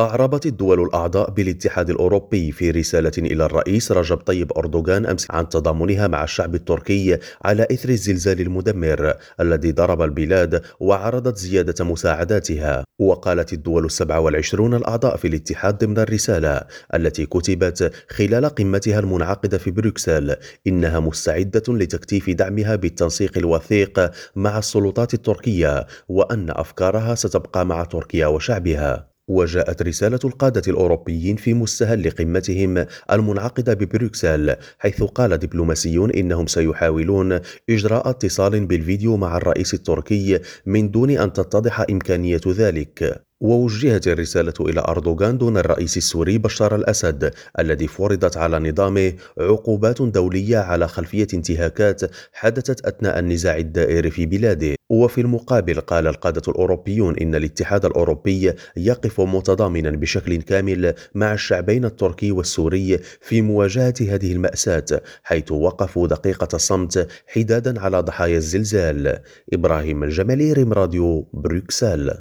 أعربت الدول الأعضاء بالاتحاد الأوروبي في رسالة إلى الرئيس رجب طيب أردوغان أمس عن تضامنها مع الشعب التركي على إثر الزلزال المدمر الذي ضرب البلاد وعرضت زيادة مساعداتها. وقالت الدول السبع والعشرون الأعضاء في الاتحاد ضمن الرسالة التي كتبت خلال قمتها المنعقدة في بروكسل إنها مستعدة لتكثيف دعمها بالتنسيق الوثيق مع السلطات التركية وأن أفكارها ستبقى مع تركيا وشعبها. وجاءت رسالة القادة الأوروبيين في مستهل قمتهم المنعقدة ببروكسل حيث قال دبلوماسيون إنهم سيحاولون إجراء اتصال بالفيديو مع الرئيس التركي من دون أن تتضح إمكانية ذلك. ووجهت الرسالة إلى أردوغان دون الرئيس السوري بشار الأسد الذي فرضت على نظامه عقوبات دولية على خلفية انتهاكات حدثت أثناء النزاع الدائر في بلاده. وفي المقابل قال القادة الأوروبيون إن الاتحاد الأوروبي يقف متضامنا بشكل كامل مع الشعبين التركي والسوري في مواجهة هذه المأساة حيث وقفوا دقيقة صمت حدادا على ضحايا الزلزال. إبراهيم الجمالي ريم راديو بروكسل.